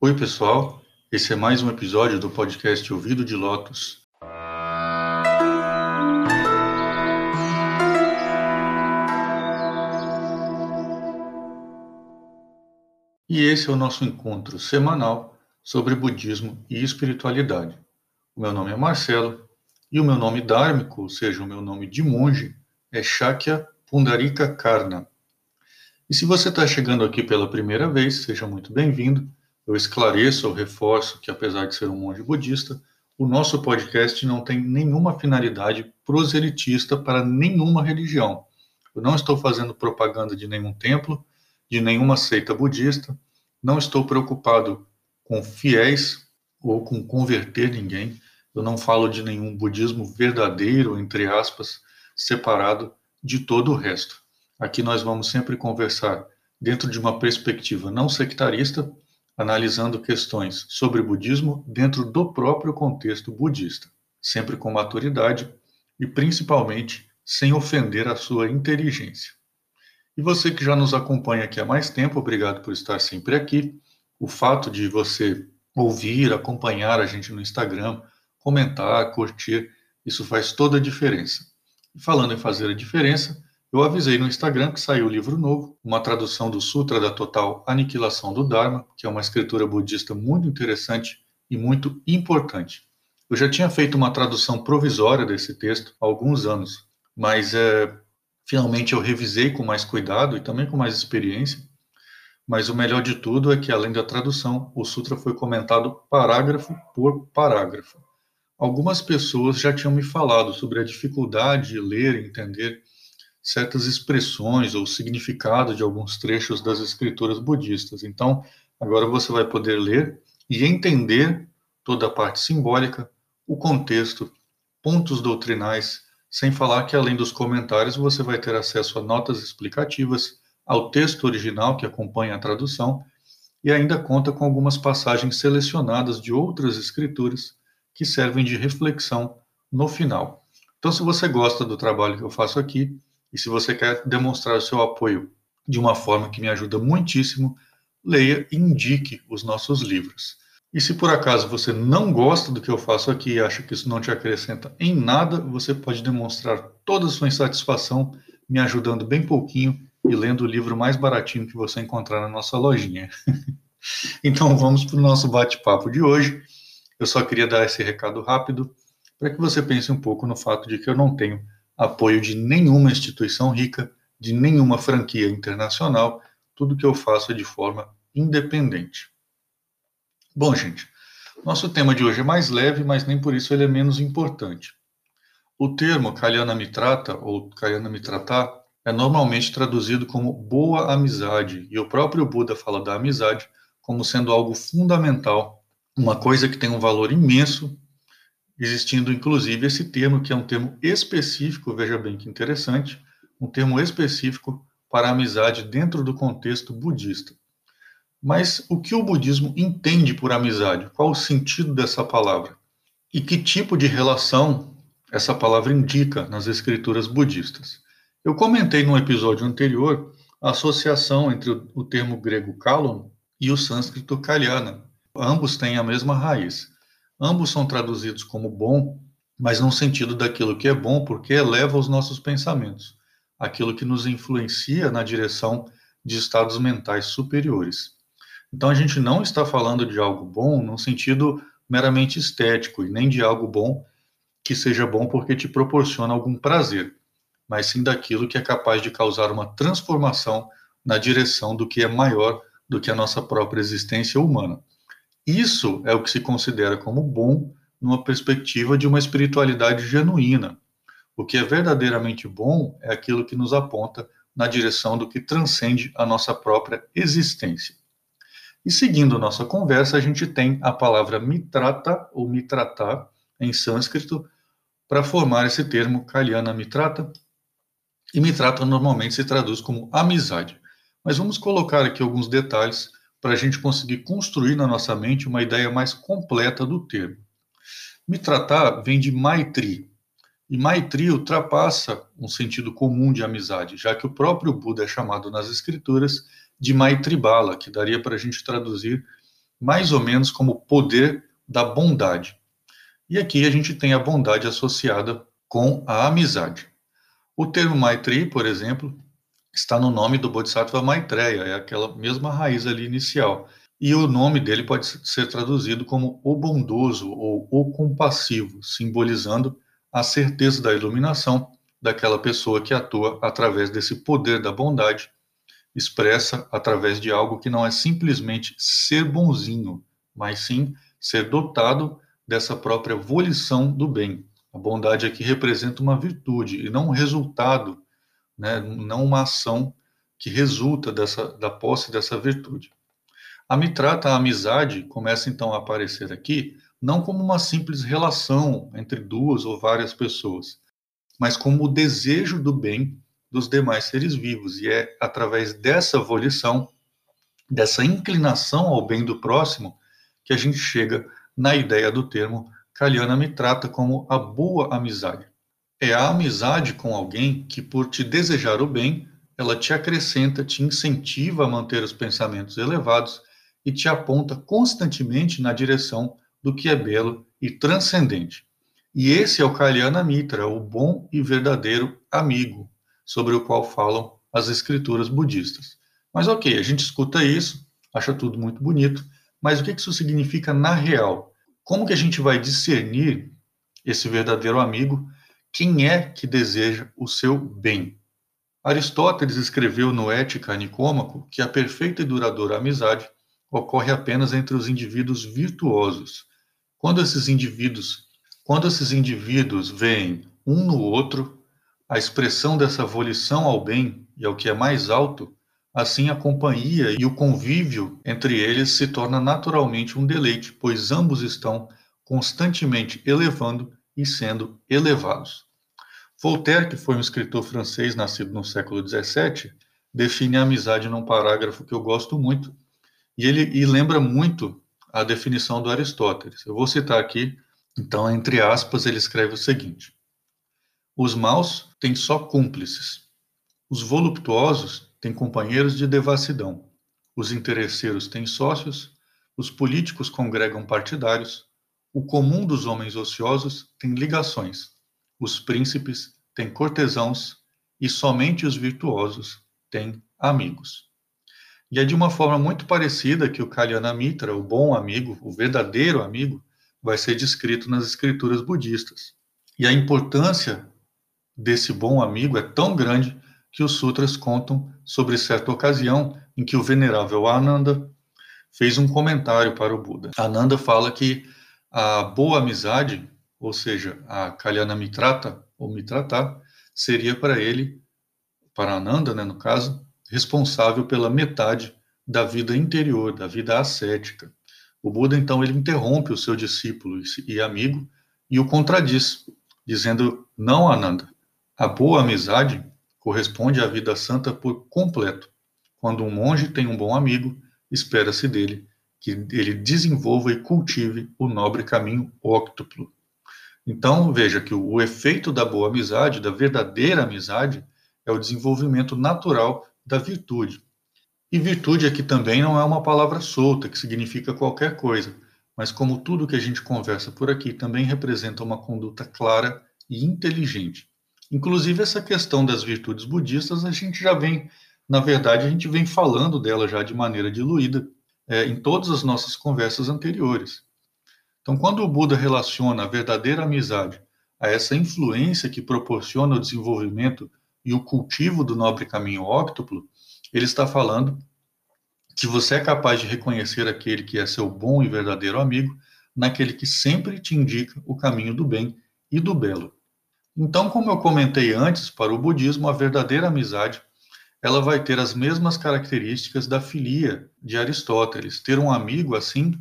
Oi, pessoal. Esse é mais um episódio do podcast Ouvido de Lotus. E esse é o nosso encontro semanal sobre budismo e espiritualidade. O meu nome é Marcelo e o meu nome dármico, ou seja, o meu nome de monge, é Shakya Pundarika Karna. E se você está chegando aqui pela primeira vez, seja muito bem-vindo. Eu esclareço ou reforço que, apesar de ser um monge budista, o nosso podcast não tem nenhuma finalidade proselitista para nenhuma religião. Eu não estou fazendo propaganda de nenhum templo, de nenhuma seita budista, não estou preocupado com fiéis ou com converter ninguém. Eu não falo de nenhum budismo verdadeiro, entre aspas, separado de todo o resto. Aqui nós vamos sempre conversar dentro de uma perspectiva não sectarista, analisando questões sobre budismo dentro do próprio contexto budista, sempre com maturidade e principalmente sem ofender a sua inteligência. E você que já nos acompanha aqui há mais tempo, obrigado por estar sempre aqui. O fato de você ouvir, acompanhar a gente no Instagram, comentar, curtir, isso faz toda a diferença. E falando em fazer a diferença, eu avisei no Instagram que saiu o livro novo, uma tradução do Sutra da Total Aniquilação do Dharma, que é uma escritura budista muito interessante e muito importante. Eu já tinha feito uma tradução provisória desse texto há alguns anos, mas é, finalmente eu revisei com mais cuidado e também com mais experiência. Mas o melhor de tudo é que, além da tradução, o Sutra foi comentado parágrafo por parágrafo. Algumas pessoas já tinham me falado sobre a dificuldade de ler e entender certas expressões ou significado de alguns trechos das escrituras budistas. Então, agora você vai poder ler e entender toda a parte simbólica, o contexto, pontos doutrinais, sem falar que além dos comentários você vai ter acesso a notas explicativas, ao texto original que acompanha a tradução e ainda conta com algumas passagens selecionadas de outras escrituras que servem de reflexão no final. Então, se você gosta do trabalho que eu faço aqui, e se você quer demonstrar o seu apoio de uma forma que me ajuda muitíssimo, leia e indique os nossos livros. E se por acaso você não gosta do que eu faço aqui e acha que isso não te acrescenta em nada, você pode demonstrar toda a sua insatisfação me ajudando bem pouquinho e lendo o livro mais baratinho que você encontrar na nossa lojinha. então vamos para o nosso bate-papo de hoje. Eu só queria dar esse recado rápido para que você pense um pouco no fato de que eu não tenho apoio de nenhuma instituição rica, de nenhuma franquia internacional, tudo que eu faço é de forma independente. Bom, gente, nosso tema de hoje é mais leve, mas nem por isso ele é menos importante. O termo Kalyana Mitrata ou Kalyana Mitrata é normalmente traduzido como boa amizade, e o próprio Buda fala da amizade como sendo algo fundamental, uma coisa que tem um valor imenso existindo inclusive esse termo, que é um termo específico, veja bem que interessante, um termo específico para a amizade dentro do contexto budista. Mas o que o budismo entende por amizade? Qual o sentido dessa palavra? E que tipo de relação essa palavra indica nas escrituras budistas? Eu comentei no episódio anterior a associação entre o termo grego kalon e o sânscrito kalyana. Ambos têm a mesma raiz. Ambos são traduzidos como bom, mas no sentido daquilo que é bom, porque eleva os nossos pensamentos, aquilo que nos influencia na direção de estados mentais superiores. Então a gente não está falando de algo bom no sentido meramente estético e nem de algo bom que seja bom porque te proporciona algum prazer, mas sim daquilo que é capaz de causar uma transformação na direção do que é maior do que a nossa própria existência humana. Isso é o que se considera como bom numa perspectiva de uma espiritualidade genuína. O que é verdadeiramente bom é aquilo que nos aponta na direção do que transcende a nossa própria existência. E seguindo nossa conversa, a gente tem a palavra mitrata ou mitrata em sânscrito para formar esse termo kalyana mitrata. E mitrata normalmente se traduz como amizade. Mas vamos colocar aqui alguns detalhes para a gente conseguir construir na nossa mente uma ideia mais completa do termo. Mitratar vem de Maitri, e Maitri ultrapassa um sentido comum de amizade, já que o próprio Buda é chamado nas escrituras de Maitribala, que daria para a gente traduzir mais ou menos como poder da bondade. E aqui a gente tem a bondade associada com a amizade. O termo Maitri, por exemplo, está no nome do Bodhisattva Maitreya, é aquela mesma raiz ali inicial. E o nome dele pode ser traduzido como o bondoso ou o compassivo, simbolizando a certeza da iluminação daquela pessoa que atua através desse poder da bondade, expressa através de algo que não é simplesmente ser bonzinho, mas sim ser dotado dessa própria volição do bem. A bondade aqui representa uma virtude e não um resultado, né, não uma ação que resulta dessa, da posse dessa virtude. A mitrata, a amizade, começa então a aparecer aqui não como uma simples relação entre duas ou várias pessoas, mas como o desejo do bem dos demais seres vivos. E é através dessa volição, dessa inclinação ao bem do próximo, que a gente chega na ideia do termo Kalyana Mitrata como a boa amizade. É a amizade com alguém que, por te desejar o bem, ela te acrescenta, te incentiva a manter os pensamentos elevados e te aponta constantemente na direção do que é belo e transcendente. E esse é o Kalyana Mitra, o bom e verdadeiro amigo, sobre o qual falam as escrituras budistas. Mas ok, a gente escuta isso, acha tudo muito bonito, mas o que isso significa na real? Como que a gente vai discernir esse verdadeiro amigo? Quem é que deseja o seu bem? Aristóteles escreveu no Ética Nicômaco que a perfeita e duradoura amizade ocorre apenas entre os indivíduos virtuosos. Quando esses indivíduos, quando esses indivíduos veem um no outro, a expressão dessa volição ao bem e ao que é mais alto, assim a companhia e o convívio entre eles se torna naturalmente um deleite, pois ambos estão constantemente elevando e sendo elevados. Voltaire, que foi um escritor francês nascido no século XVII, define a amizade num parágrafo que eu gosto muito, e ele e lembra muito a definição do Aristóteles. Eu vou citar aqui, então, entre aspas, ele escreve o seguinte: Os maus têm só cúmplices, os voluptuosos têm companheiros de devassidão, os interesseiros têm sócios, os políticos congregam partidários, o comum dos homens ociosos tem ligações, os príncipes têm cortesãos e somente os virtuosos têm amigos. E é de uma forma muito parecida que o Kalyana Mitra, o bom amigo, o verdadeiro amigo, vai ser descrito nas escrituras budistas. E a importância desse bom amigo é tão grande que os sutras contam sobre certa ocasião em que o venerável Ananda fez um comentário para o Buda. Ananda fala que a boa amizade, ou seja, a Kalyana Mitrata, ou Mitrata, seria para ele, para Ananda, né, no caso, responsável pela metade da vida interior, da vida ascética. O Buda, então, ele interrompe o seu discípulo e amigo e o contradiz, dizendo: Não, Ananda, a boa amizade corresponde à vida santa por completo. Quando um monge tem um bom amigo, espera-se dele que ele desenvolva e cultive o nobre caminho óctuplo. Então, veja que o efeito da boa amizade, da verdadeira amizade, é o desenvolvimento natural da virtude. E virtude aqui também não é uma palavra solta, que significa qualquer coisa, mas como tudo que a gente conversa por aqui também representa uma conduta clara e inteligente. Inclusive, essa questão das virtudes budistas, a gente já vem, na verdade, a gente vem falando dela já de maneira diluída é, em todas as nossas conversas anteriores. Então, quando o Buda relaciona a verdadeira amizade a essa influência que proporciona o desenvolvimento e o cultivo do nobre caminho óctuplo, ele está falando que você é capaz de reconhecer aquele que é seu bom e verdadeiro amigo naquele que sempre te indica o caminho do bem e do belo. Então, como eu comentei antes, para o budismo, a verdadeira amizade ela vai ter as mesmas características da filia de Aristóteles. Ter um amigo assim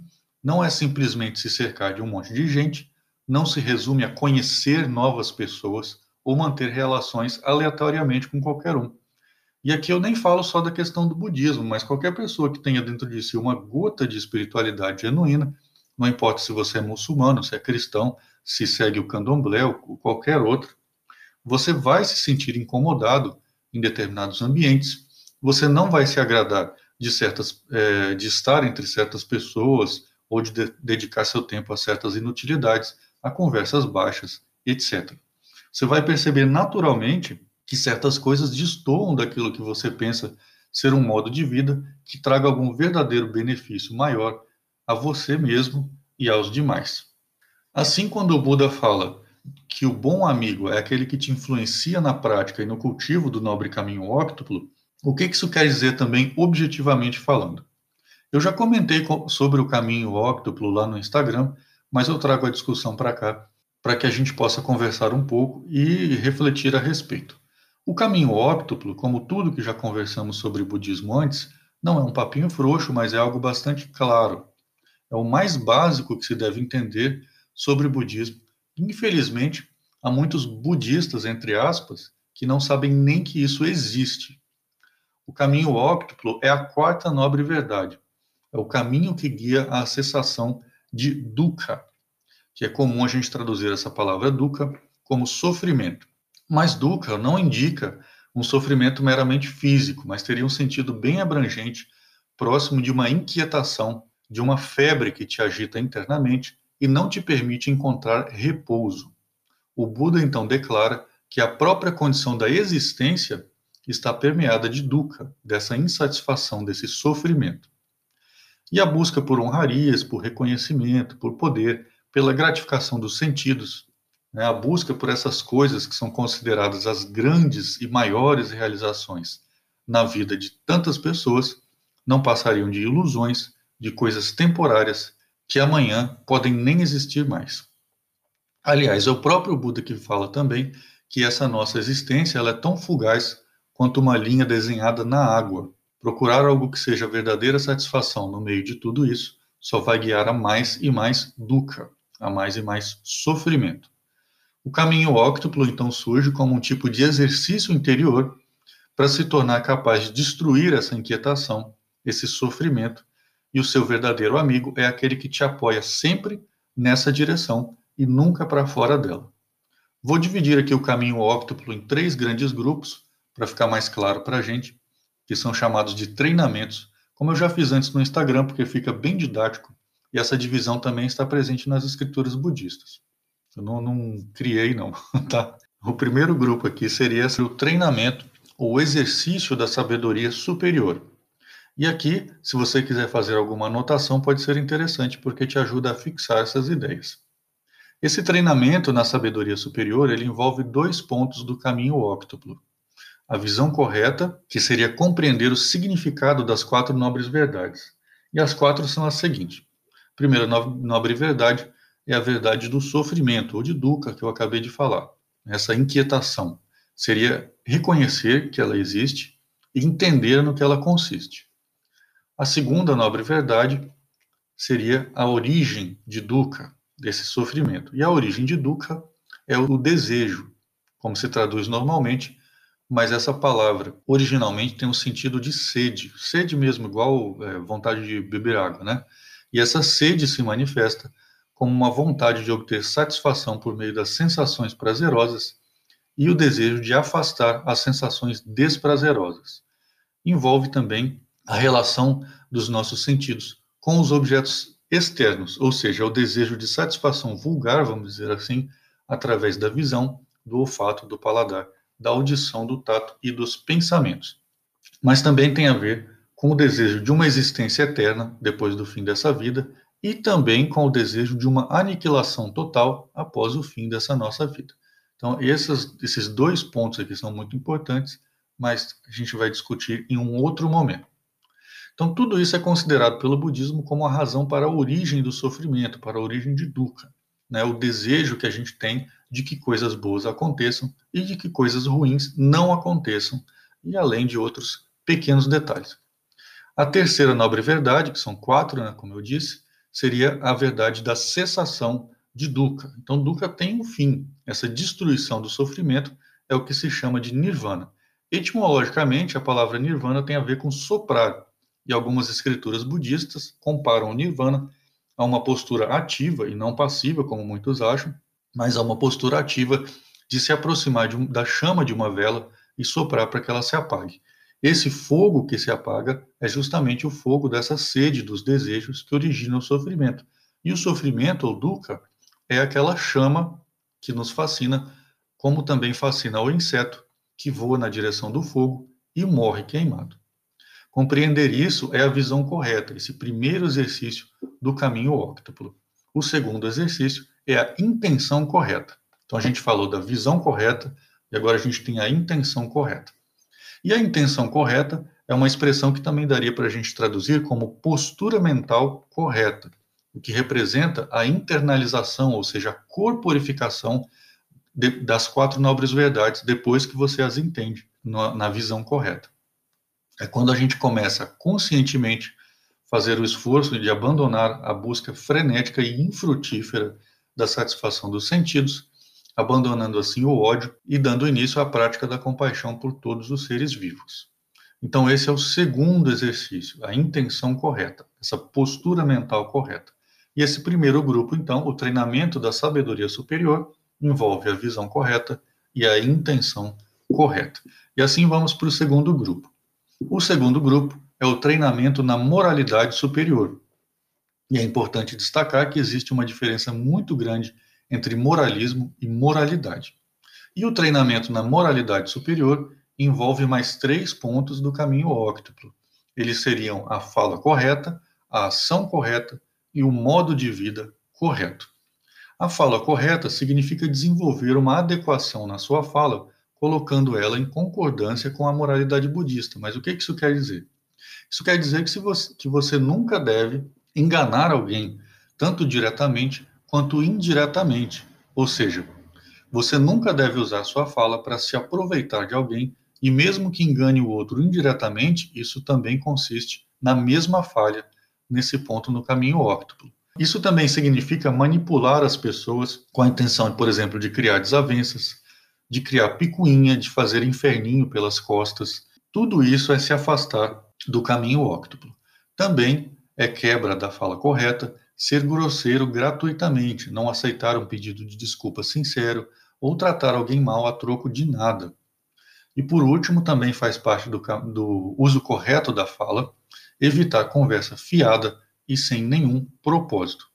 não é simplesmente se cercar de um monte de gente, não se resume a conhecer novas pessoas, ou manter relações aleatoriamente com qualquer um. E aqui eu nem falo só da questão do budismo, mas qualquer pessoa que tenha dentro de si uma gota de espiritualidade genuína, não importa se você é muçulmano, se é cristão, se segue o candomblé ou qualquer outro, você vai se sentir incomodado em determinados ambientes, você não vai se agradar de certas, é, de estar entre certas pessoas ou de, de dedicar seu tempo a certas inutilidades, a conversas baixas, etc. Você vai perceber naturalmente que certas coisas destoam daquilo que você pensa ser um modo de vida que traga algum verdadeiro benefício maior a você mesmo e aos demais. Assim, quando o Buda fala que o bom amigo é aquele que te influencia na prática e no cultivo do nobre caminho óctuplo, o que isso quer dizer também objetivamente falando? Eu já comentei sobre o caminho óctuplo lá no Instagram, mas eu trago a discussão para cá para que a gente possa conversar um pouco e refletir a respeito. O caminho óctuplo, como tudo que já conversamos sobre budismo antes, não é um papinho frouxo, mas é algo bastante claro. É o mais básico que se deve entender sobre budismo. Infelizmente, há muitos budistas, entre aspas, que não sabem nem que isso existe. O caminho óctuplo é a quarta nobre verdade. É o caminho que guia a cessação de dukkha, que é comum a gente traduzir essa palavra dukkha como sofrimento. Mas dukkha não indica um sofrimento meramente físico, mas teria um sentido bem abrangente, próximo de uma inquietação, de uma febre que te agita internamente e não te permite encontrar repouso. O Buda então declara que a própria condição da existência está permeada de dukkha, dessa insatisfação, desse sofrimento. E a busca por honrarias, por reconhecimento, por poder, pela gratificação dos sentidos, né, a busca por essas coisas que são consideradas as grandes e maiores realizações na vida de tantas pessoas, não passariam de ilusões, de coisas temporárias que amanhã podem nem existir mais. Aliás, é o próprio Buda que fala também que essa nossa existência ela é tão fugaz quanto uma linha desenhada na água. Procurar algo que seja verdadeira satisfação no meio de tudo isso só vai guiar a mais e mais dukkha, a mais e mais sofrimento. O caminho óctuplo então surge como um tipo de exercício interior para se tornar capaz de destruir essa inquietação, esse sofrimento, e o seu verdadeiro amigo é aquele que te apoia sempre nessa direção e nunca para fora dela. Vou dividir aqui o caminho óctuplo em três grandes grupos para ficar mais claro para a gente, que são chamados de treinamentos, como eu já fiz antes no Instagram, porque fica bem didático, e essa divisão também está presente nas escrituras budistas. Eu não, não criei, não. Tá? O primeiro grupo aqui seria o treinamento ou exercício da sabedoria superior. E aqui, se você quiser fazer alguma anotação, pode ser interessante porque te ajuda a fixar essas ideias. Esse treinamento na sabedoria superior, ele envolve dois pontos do caminho óctuplo. A visão correta, que seria compreender o significado das quatro nobres verdades. E as quatro são as seguintes. Primeira nobre verdade, é a verdade do sofrimento, ou de dukkha, que eu acabei de falar. Essa inquietação seria reconhecer que ela existe e entender no que ela consiste. A segunda nobre verdade seria a origem de dukkha, desse sofrimento. E a origem de dukkha é o desejo, como se traduz normalmente, mas essa palavra originalmente tem um sentido de sede, sede mesmo, igual é, vontade de beber água, né? E essa sede se manifesta como uma vontade de obter satisfação por meio das sensações prazerosas e o desejo de afastar as sensações desprazerosas. Envolve também a relação dos nossos sentidos com os objetos externos, ou seja, o desejo de satisfação vulgar, vamos dizer assim, através da visão, do olfato, do paladar, da audição, do tato e dos pensamentos. Mas também tem a ver com o desejo de uma existência eterna depois do fim dessa vida e também com o desejo de uma aniquilação total após o fim dessa nossa vida. Então, esses, esses dois pontos aqui são muito importantes, mas a gente vai discutir em um outro momento. Então, tudo isso é considerado pelo budismo como a razão para a origem do sofrimento, para a origem de dukkha, né? o desejo que a gente tem de que coisas boas aconteçam e de que coisas ruins não aconteçam, e além de outros pequenos detalhes. A terceira nobre verdade, que são quatro, né, como eu disse, seria a verdade da cessação de dukkha. Então, dukkha tem um fim. Essa destruição do sofrimento é o que se chama de nirvana. Etimologicamente, a palavra nirvana tem a ver com soprar, e algumas escrituras budistas comparam o nirvana a uma postura ativa e não passiva, como muitos acham, mas a uma postura ativa de se aproximar de um, da chama de uma vela e soprar para que ela se apague. Esse fogo que se apaga é justamente o fogo dessa sede dos desejos que origina o sofrimento. E o sofrimento, ou dukkha, é aquela chama que nos fascina, como também fascina o inseto que voa na direção do fogo e morre queimado. Compreender isso é a visão correta, esse primeiro exercício do caminho óctuplo. O segundo exercício é a intenção correta. Então a gente falou da visão correta e agora a gente tem a intenção correta. E a intenção correta é uma expressão que também daria para a gente traduzir como postura mental correta, o que representa a internalização, ou seja, a corporificação de, das quatro nobres verdades depois que você as entende na, na visão correta. É quando a gente começa conscientemente fazer o esforço de abandonar a busca frenética e infrutífera da satisfação dos sentidos, abandonando assim o ódio e dando início à prática da compaixão por todos os seres vivos. Então, esse é o segundo exercício, a intenção correta, essa postura mental correta. E esse primeiro grupo, então, o treinamento da sabedoria superior, envolve a visão correta e a intenção correta. E assim vamos para o segundo grupo. O segundo grupo é o treinamento na moralidade superior. E é importante destacar que existe uma diferença muito grande entre moralismo e moralidade. E o treinamento na moralidade superior envolve mais três pontos do caminho óctuplo. Eles seriam a fala correta, a ação correta e o modo de vida correto. A fala correta significa desenvolver uma adequação na sua fala, colocando ela em concordância com a moralidade budista. Mas o que isso quer dizer? Isso quer dizer que, você, que você nunca deve enganar alguém, tanto diretamente quanto indiretamente. Ou seja, você nunca deve usar sua fala para se aproveitar de alguém, e mesmo que engane o outro indiretamente, isso também consiste na mesma falha nesse ponto no caminho óctuplo. Isso também significa manipular as pessoas com a intenção, por exemplo, de criar desavenças, de criar picuinha, de fazer inferninho pelas costas. Tudo isso é se afastar do caminho óctuplo. Também é quebra da fala correta ser grosseiro gratuitamente, não aceitar um pedido de desculpa sincero ou tratar alguém mal a troco de nada. E por último, também faz parte do, do uso correto da fala, evitar conversa fiada e sem nenhum propósito.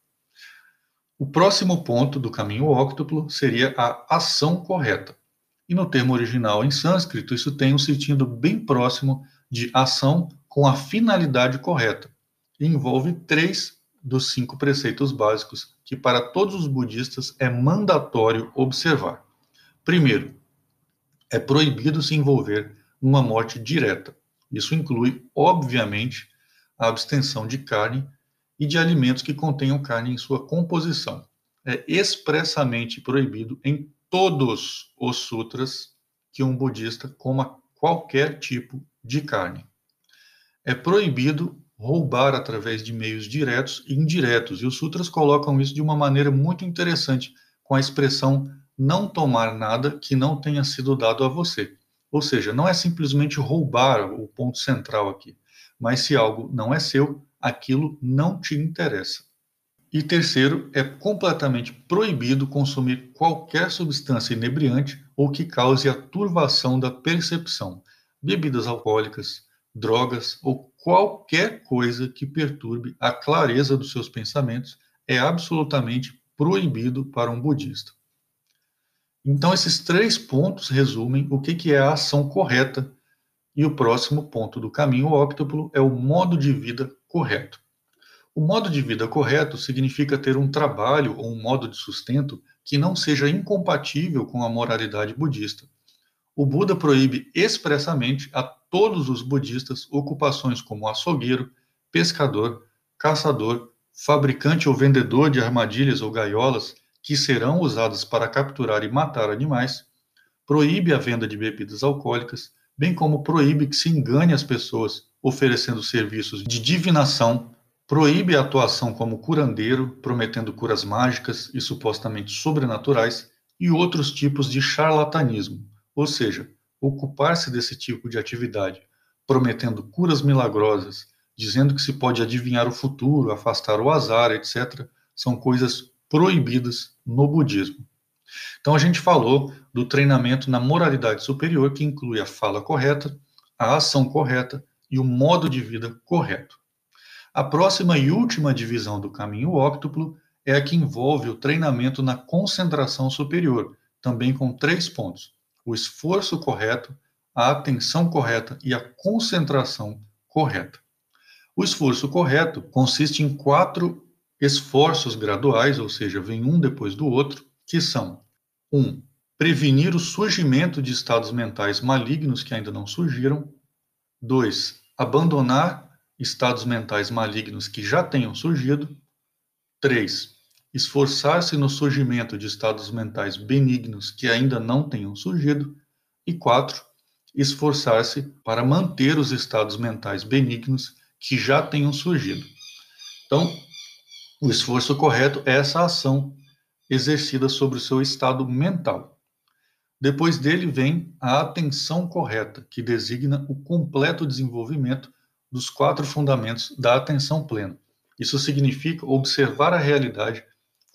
O próximo ponto do caminho óctuplo seria a ação correta. E no termo original em sânscrito, isso tem um sentido bem próximo de ação com a finalidade correta. E envolve três dos cinco preceitos básicos que, para todos os budistas, é mandatório observar. Primeiro, é proibido se envolver numa morte direta. Isso inclui, obviamente, a abstenção de carne e de alimentos que contenham carne em sua composição. É expressamente proibido em todos os sutras que um budista coma qualquer tipo de carne. É proibido roubar através de meios diretos e indiretos. E os sutras colocam isso de uma maneira muito interessante, com a expressão não tomar nada que não tenha sido dado a você. Ou seja, não é simplesmente roubar o ponto central aqui, mas se algo não é seu, aquilo não te interessa. E terceiro, é completamente proibido consumir qualquer substância inebriante ou que cause a turvação da percepção, bebidas alcoólicas, drogas ou qualquer coisa que perturbe a clareza dos seus pensamentos é absolutamente proibido para um budista. Então, esses três pontos resumem o que é a ação correta, e o próximo ponto do caminho óctuplo é o modo de vida correto. O modo de vida correto significa ter um trabalho ou um modo de sustento que não seja incompatível com a moralidade budista. O Buda proíbe expressamente a todos os budistas ocupações como açougueiro, pescador, caçador, fabricante ou vendedor de armadilhas ou gaiolas que serão usadas para capturar e matar animais, proíbe a venda de bebidas alcoólicas, bem como proíbe que se engane as pessoas oferecendo serviços de divinação, proíbe a atuação como curandeiro, prometendo curas mágicas e supostamente sobrenaturais, e outros tipos de charlatanismo, ou seja, ocupar-se desse tipo de atividade, prometendo curas milagrosas, dizendo que se pode adivinhar o futuro, afastar o azar, etc., são coisas proibidas no budismo. Então a gente falou do treinamento na moralidade superior, que inclui a fala correta, a ação correta e o modo de vida correto. A próxima e última divisão do caminho óctuplo é a que envolve o treinamento na concentração superior, também com três pontos: o esforço correto, a atenção correta e a concentração correta. O esforço correto consiste em quatro esforços graduais, ou seja, vem um depois do outro, que são: 1. Um, prevenir o surgimento de estados mentais malignos que ainda não surgiram. 2. Abandonar estados mentais malignos que já tenham surgido. 3. Esforçar-se no surgimento de estados mentais benignos que ainda não tenham surgido. E 4. Esforçar-se para manter os estados mentais benignos que já tenham surgido. Então, o esforço correto é essa ação exercida sobre o seu estado mental. Depois dele vem a atenção correta, que designa o completo desenvolvimento dos quatro fundamentos da atenção plena. Isso significa observar a realidade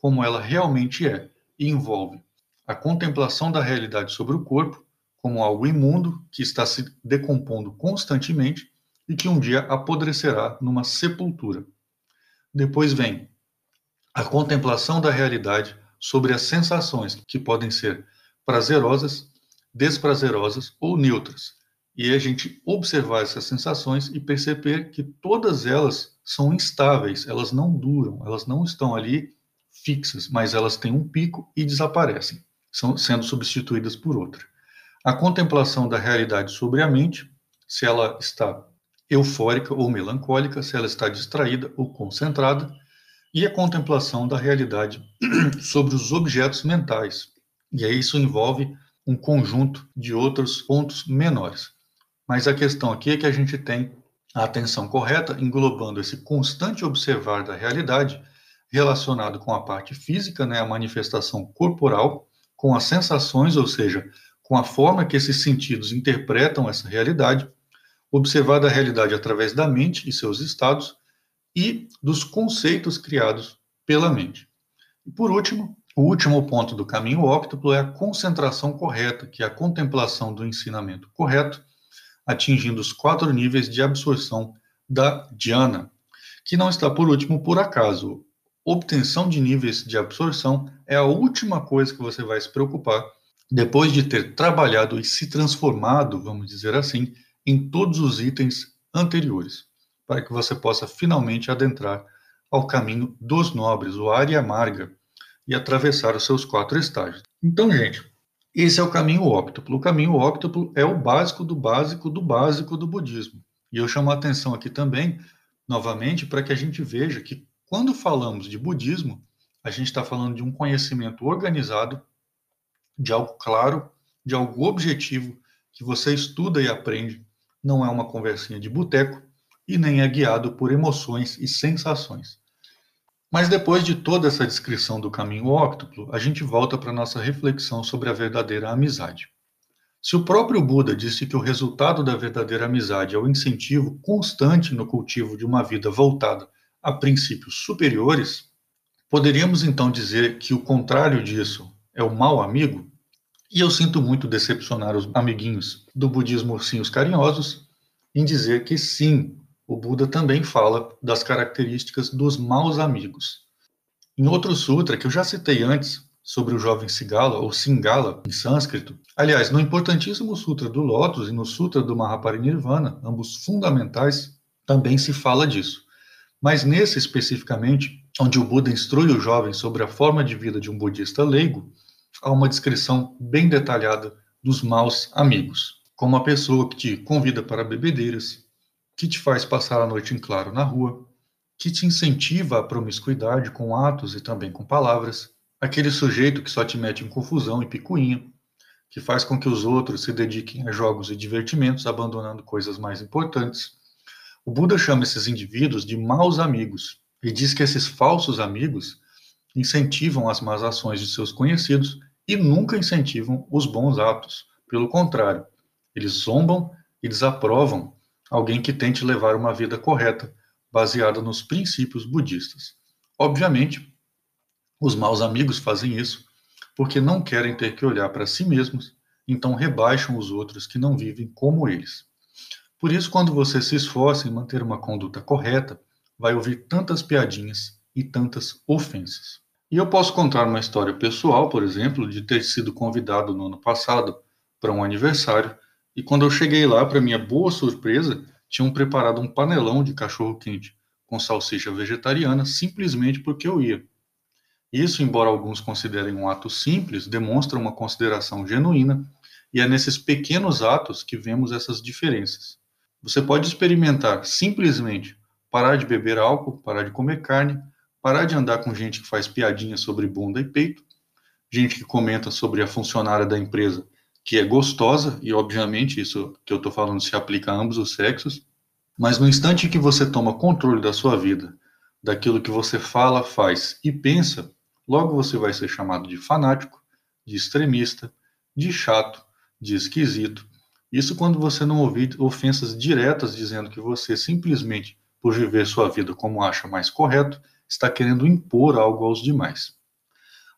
como ela realmente é e envolve a contemplação da realidade sobre o corpo como algo imundo que está se decompondo constantemente e que um dia apodrecerá numa sepultura. Depois vem a contemplação da realidade sobre as sensações que podem ser prazerosas, desprazerosas ou neutras, e a gente observar essas sensações e perceber que todas elas são instáveis, elas não duram, elas não estão ali fixas, mas elas têm um pico e desaparecem, são sendo substituídas por outra. A contemplação da realidade sobre a mente, se ela está eufórica ou melancólica, se ela está distraída ou concentrada, e a contemplação da realidade sobre os objetos mentais. E aí isso envolve um conjunto de outros pontos menores. Mas a questão aqui é que a gente tem a atenção correta, englobando esse constante observar da realidade relacionado com a parte física, né, a manifestação corporal, com as sensações, ou seja, com a forma que esses sentidos interpretam essa realidade, observar da realidade através da mente e seus estados e dos conceitos criados pela mente. E por último, o último ponto do caminho óctuplo é a concentração correta, que é a contemplação do ensinamento correto atingindo os quatro níveis de absorção da dhyana, que não está por último por acaso. Obtenção de níveis de absorção é a última coisa que você vai se preocupar depois de ter trabalhado e se transformado, vamos dizer assim, em todos os itens anteriores, para que você possa finalmente adentrar ao caminho dos nobres, o Arya Marga, e atravessar os seus quatro estágios. Então, gente, esse é o caminho óctuplo. O caminho óctuplo é o básico do básico do básico do budismo. E eu chamo a atenção aqui também, novamente, para que a gente veja que quando falamos de budismo, a gente está falando de um conhecimento organizado, de algo claro, de algo objetivo, que você estuda e aprende. Não é uma conversinha de boteco e nem é guiado por emoções e sensações. Mas depois de toda essa descrição do caminho óctuplo, a gente volta para nossa reflexão sobre a verdadeira amizade. Se o próprio Buda disse que o resultado da verdadeira amizade é o incentivo constante no cultivo de uma vida voltada a princípios superiores, poderíamos então dizer que o contrário disso é o mau amigo? E eu sinto muito decepcionar os amiguinhos do budismo ursinhos carinhosos em dizer que sim, o Buda também fala das características dos maus amigos. Em outro sutra, que eu já citei antes, sobre o jovem Cigala, ou Singala, em sânscrito, aliás, no importantíssimo Sutra do Lótus e no Sutra do Mahaparinirvana, ambos fundamentais, também se fala disso. Mas nesse especificamente, onde o Buda instrui o jovem sobre a forma de vida de um budista leigo, há uma descrição bem detalhada dos maus amigos, como a pessoa que te convida para bebedeiras, que te faz passar a noite em claro na rua, que te incentiva à promiscuidade com atos e também com palavras, aquele sujeito que só te mete em confusão e picuinha, que faz com que os outros se dediquem a jogos e divertimentos, abandonando coisas mais importantes. O Buda chama esses indivíduos de maus amigos e diz que esses falsos amigos incentivam as más ações de seus conhecidos e nunca incentivam os bons atos. Pelo contrário, eles zombam e desaprovam alguém que tente levar uma vida correta, baseada nos princípios budistas. Obviamente, os maus amigos fazem isso porque não querem ter que olhar para si mesmos, então rebaixam os outros que não vivem como eles. Por isso, quando você se esforça em manter uma conduta correta, vai ouvir tantas piadinhas e tantas ofensas. E eu posso contar uma história pessoal, por exemplo, de ter sido convidado no ano passado para um aniversário e quando eu cheguei lá, para minha boa surpresa, tinham preparado um panelão de cachorro quente com salsicha vegetariana simplesmente porque eu ia. Isso, embora alguns considerem um ato simples, demonstra uma consideração genuína e é nesses pequenos atos que vemos essas diferenças. Você pode experimentar simplesmente parar de beber álcool, parar de comer carne, parar de andar com gente que faz piadinha sobre bunda e peito, gente que comenta sobre a funcionária da empresa que é gostosa, e obviamente isso que eu estou falando se aplica a ambos os sexos, mas no instante que você toma controle da sua vida, daquilo que você fala, faz e pensa, logo você vai ser chamado de fanático, de extremista, de chato, de esquisito. Isso quando você não ouvir ofensas diretas dizendo que você simplesmente, por viver sua vida como acha mais correto, está querendo impor algo aos demais.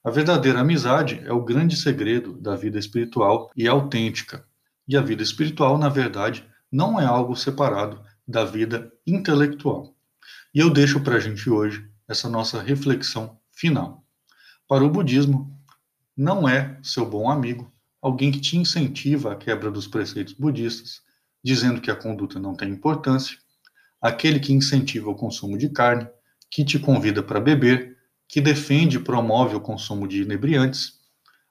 A verdadeira amizade é o grande segredo da vida espiritual e autêntica. E a vida espiritual, na verdade, não é algo separado da vida intelectual. E eu deixo para a gente hoje essa nossa reflexão final. Para o budismo, não é seu bom amigo alguém que te incentiva à quebra dos preceitos budistas, dizendo que a conduta não tem importância, aquele que incentiva o consumo de carne, que te convida para beber, que defende e promove o consumo de inebriantes,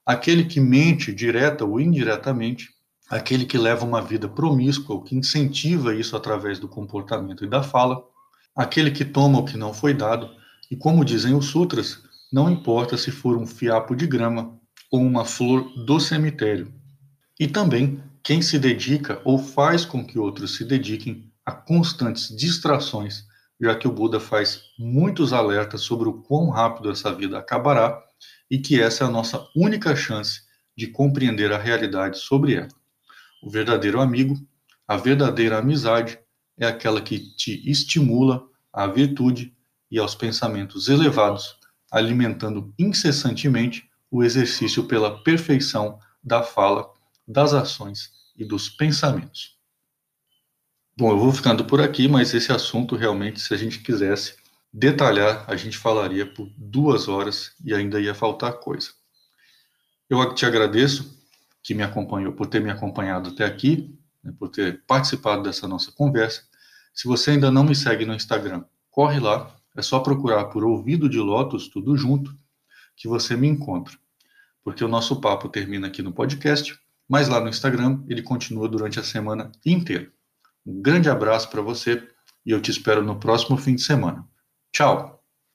aquele que mente direta ou indiretamente, aquele que leva uma vida promíscua, ou que incentiva isso através do comportamento e da fala, aquele que toma o que não foi dado, e como dizem os sutras, não importa se for um fiapo de grama ou uma flor do cemitério. E também quem se dedica ou faz com que outros se dediquem a constantes distrações, já que o Buda faz muitos alertas sobre o quão rápido essa vida acabará e que essa é a nossa única chance de compreender a realidade sobre ela. O verdadeiro amigo, a verdadeira amizade, é aquela que te estimula à virtude e aos pensamentos elevados, alimentando incessantemente o exercício pela perfeição da fala, das ações e dos pensamentos. Bom, eu vou ficando por aqui, mas esse assunto realmente, se a gente quisesse detalhar, a gente falaria por duas horas e ainda ia faltar coisa. Eu te agradeço que me acompanhou, por ter me acompanhado até aqui, né, por ter participado dessa nossa conversa. Se você ainda não me segue no Instagram, corre lá, é só procurar por Ouvido de Lotus, tudo junto, que você me encontra. Porque o nosso papo termina aqui no podcast, mas lá no Instagram ele continua durante a semana inteira. Um grande abraço para você e eu te espero no próximo fim de semana. Tchau!